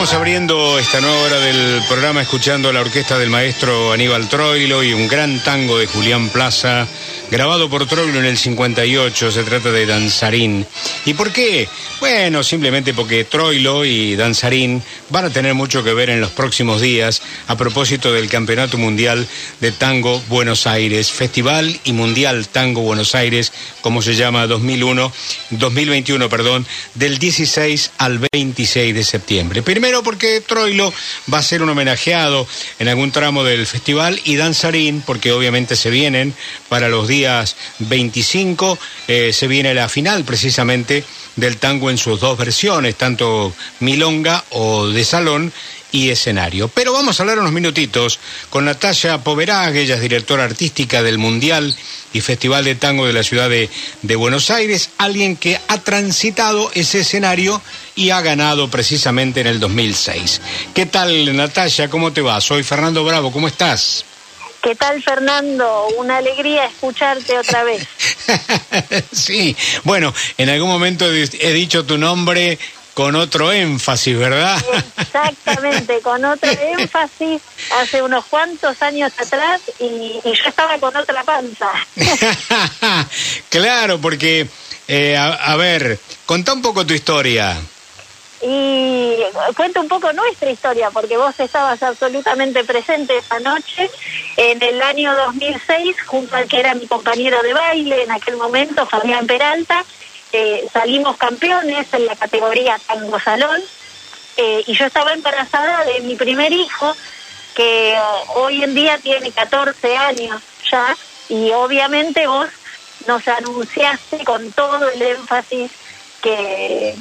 Estamos abriendo esta nueva hora del programa escuchando la orquesta del maestro Aníbal Troilo y un gran tango de Julián Plaza, grabado por Troilo en el 58, se trata de Danzarín. ¿Y por qué? Bueno, simplemente porque Troilo y Danzarín van a tener mucho que ver en los próximos días a propósito del Campeonato Mundial de Tango Buenos Aires, Festival y Mundial Tango Buenos Aires, como se llama 2001, 2021, perdón, del 16 al 26 de septiembre. Primero porque Troilo va a ser un homenajeado en algún tramo del festival y Danzarín porque obviamente se vienen para los días 25, eh, se viene la final precisamente del tango en sus dos versiones, tanto milonga o de salón y escenario. Pero vamos a hablar unos minutitos con Natalia Poverag, ella es directora artística del Mundial y Festival de Tango de la ciudad de, de, Buenos Aires, alguien que ha transitado ese escenario y ha ganado precisamente en el 2006. ¿Qué tal, Natalia? ¿Cómo te va? Soy Fernando Bravo, ¿cómo estás? ¿Qué tal, Fernando? Una alegría escucharte otra vez. sí, bueno, en algún momento he dicho tu nombre con otro énfasis, ¿verdad? Exactamente, con otro énfasis hace unos cuantos años atrás y, y yo estaba con otra panza. claro, porque, eh, a, a, ver, contá un poco tu historia. Y cuenta un poco nuestra historia, porque vos estabas absolutamente presente esa noche en el año 2006, junto al que era mi compañero de baile en aquel momento, Fabián Peralta, eh, salimos campeones en la categoría Tango Salón. Eh, y yo estaba embarazada de mi primer hijo que hoy en día tiene 14 años ya y obviamente vos nos anunciaste con todo el énfasis que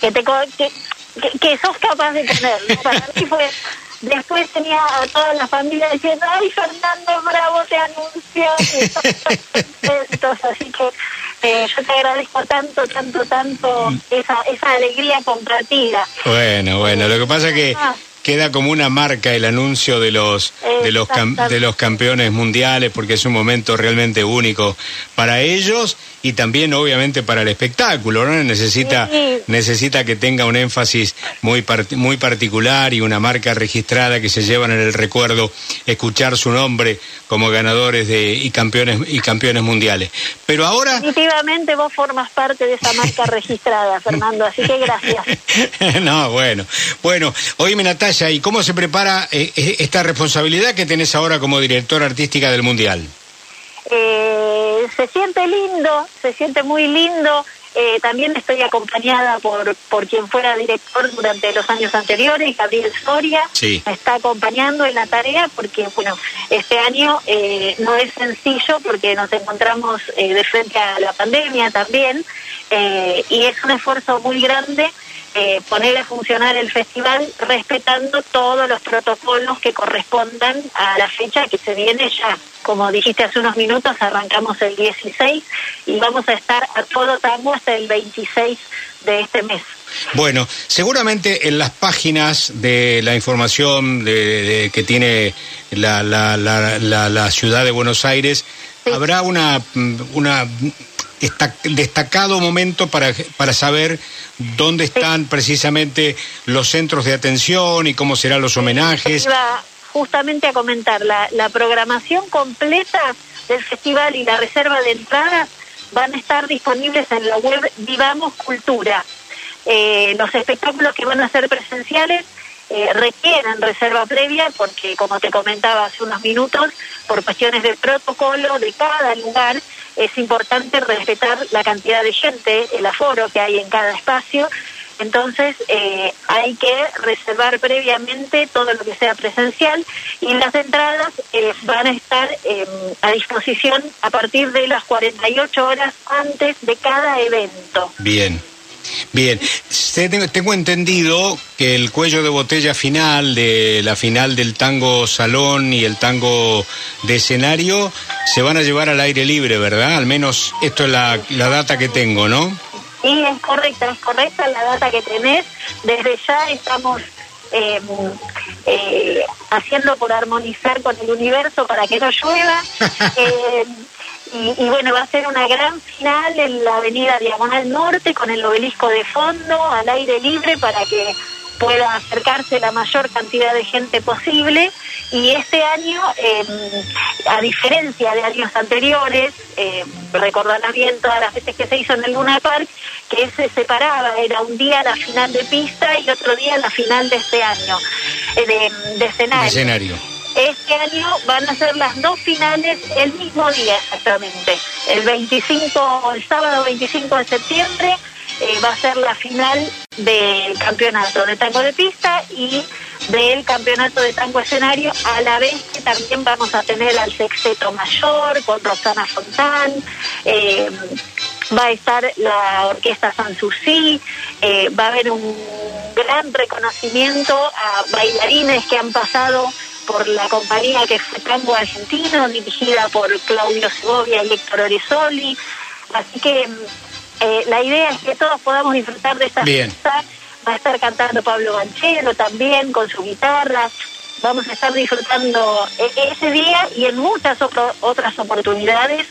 que te que, que, sos capaz de tener para mí fue después tenía a toda la familia diciendo ay Fernando Bravo te anunció entonces así que eh, yo te agradezco tanto, tanto, tanto esa, esa alegría compartida. Bueno, bueno, lo que pasa es que ah. Queda como una marca el anuncio de los de los de los campeones mundiales porque es un momento realmente único para ellos y también obviamente para el espectáculo, ¿no? Necesita, necesita que tenga un énfasis muy, muy particular y una marca registrada que se llevan en el recuerdo escuchar su nombre como ganadores de, y campeones y campeones mundiales. Pero ahora definitivamente vos formas parte de esa marca registrada, Fernando, así que gracias. no, bueno. Bueno, oíme Natalia, ¿y cómo se prepara eh, eh, esta responsabilidad que tenés ahora como directora artística del Mundial? Eh, se siente lindo, se siente muy lindo. Eh, también estoy acompañada por, por quien fuera director durante los años anteriores, Gabriel Soria. Me está acompañando en la tarea porque, bueno, este año eh, no es sencillo porque nos encontramos eh, de frente a la pandemia también y es un esfuerzo muy grande eh, poner a funcionar el festival respetando todos los protocolos que correspondan a la fecha que se viene ya. Como dijiste hace unos minutos, arrancamos el 16 y vamos a estar a todo tango hasta el 26 de este mes. Bueno, seguramente en las páginas de la información de, que tiene la, la, la, la, ciudad de Buenos Aires habrá una, una destacado momento para, para saber dónde están precisamente los centros de atención y cómo serán los homenajes. Iba justamente a comentar, la, la programación completa del festival y la reserva de entradas van a estar disponibles en la web Vivamos Cultura. Eh, los espectáculos que van a ser presenciales eh, requieren reserva previa porque, como te comentaba hace unos minutos, por cuestiones de protocolo de cada lugar, es importante respetar la cantidad de gente, el aforo que hay en cada espacio. Entonces eh, hay que reservar previamente todo lo que sea presencial y las entradas eh, van a estar em, a disposición a partir de las 48 horas antes de cada evento. Bien. Bien, tengo entendido que el cuello de botella final de la final del tango salón y el tango de escenario se van a llevar al aire libre, ¿verdad? Al menos esto es la, data que tengo, ¿no? Sí, es correcta, es correcta la data que tenés. Desde ya estamos em, eh, haciendo por armonizar con el universo para que no llueva. eh, y, bueno, va a ser una gran final en la avenida Diagonal Norte con el obelisco de fondo, al aire libre, para que pueda acercarse la mayor cantidad de gente posible y este año, em, a diferencia de años anteriores, eh, recordarás bien todas las veces que se hizo en el Luna Park, que se separaba, era un día la final de pista y otro día la final de este año, eh, de, escenario. Este año van a ser las dos finales el mismo día exactamente, el 25, el sábado 25 de septiembre eh, va a ser la final del campeonato de tango de pista y del campeonato de tango escenario, a la vez que también vamos a tener al sexteto mayor con Rosana Fontán, eh, va a estar la orquesta Sanssouci, eh, va a haber un gran reconocimiento a bailarines que han pasado por la compañía que fue Tango Argentino, dirigida por Claudio Segovia y Héctor Orizoli. Así que eh, la idea es que todos podamos disfrutar de esta fiesta. Va a estar cantando Pablo Banchero también con su guitarra. Vamos a estar disfrutando e-, ese día y en muchas otras oportunidades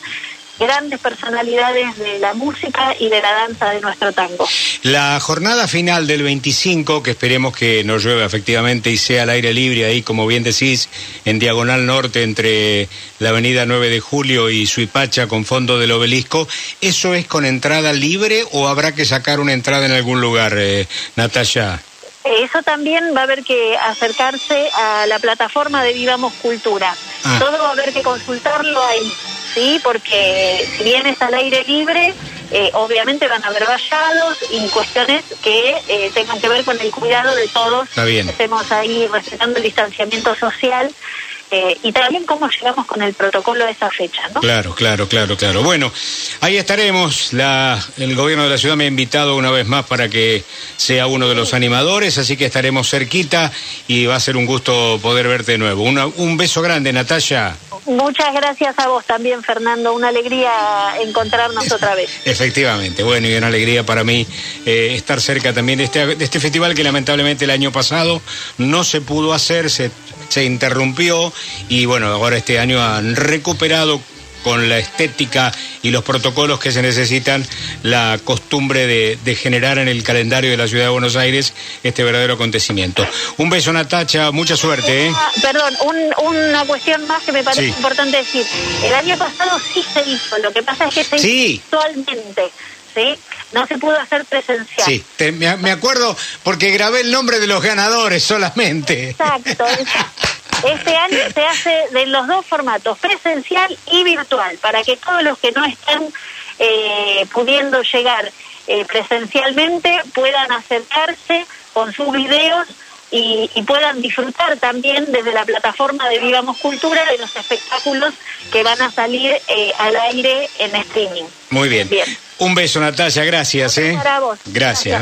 grandes personalidades de la música y de la danza de nuestro tango. La jornada final del 25, que esperemos que no llueva efectivamente y sea al aire libre ahí, como bien decís, en diagonal norte entre la avenida 9 de Julio y Suipacha con fondo del obelisco, ¿eso es con entrada libre o habrá que sacar una entrada en algún lugar, eh, Natalia? Eso también va a haber que acercarse a la plataforma de Vivamos Cultura. Ah. Todo va a haber que consultarlo ahí. ¿Sí? Porque si bien es al aire libre, eh, obviamente van a haber vallados y cuestiones que eh, tengan que ver con el cuidado de todos. Está bien. Estemos ahí respetando el distanciamiento social eh, y también cómo llegamos con el protocolo de esa fecha, ¿no? Claro, claro, claro, claro. Bueno, ahí estaremos. La, el gobierno de la ciudad me ha invitado una vez más para que sea uno de los animadores, así que estaremos cerquita y va a ser un gusto poder verte de nuevo. un beso grande, Natalia. Muchas gracias a vos también, Fernando. Una alegría encontrarnos otra vez. Efectivamente, bueno, y una alegría para mí eh, estar cerca también de este, de este festival que lamentablemente el año pasado no se pudo hacer, se se interrumpió y bueno, ahora este año han recuperado con la estética y los protocolos que se necesitan, la costumbre de, generar en el calendario de la ciudad de Buenos Aires este verdadero acontecimiento. Un beso, Natacha, mucha suerte. ¿eh? Perdón, una cuestión más que me parece importante decir. El año pasado sí se hizo, lo que pasa es que se hizo virtualmente. ¿Sí? No se pudo hacer presencial. Sí, me, acuerdo porque grabé el nombre de los ganadores solamente. Exacto, exacto. Este año se hace de los dos formatos, presencial y virtual, para que todos los que no están eh, pudiendo llegar eh, presencialmente puedan acercarse con sus videos y, puedan disfrutar también desde la plataforma de Vivamos Cultura de los espectáculos que van a salir eh, al aire en streaming. Muy bien. bien. Un beso, Natalia, gracias. Para vos. gracias.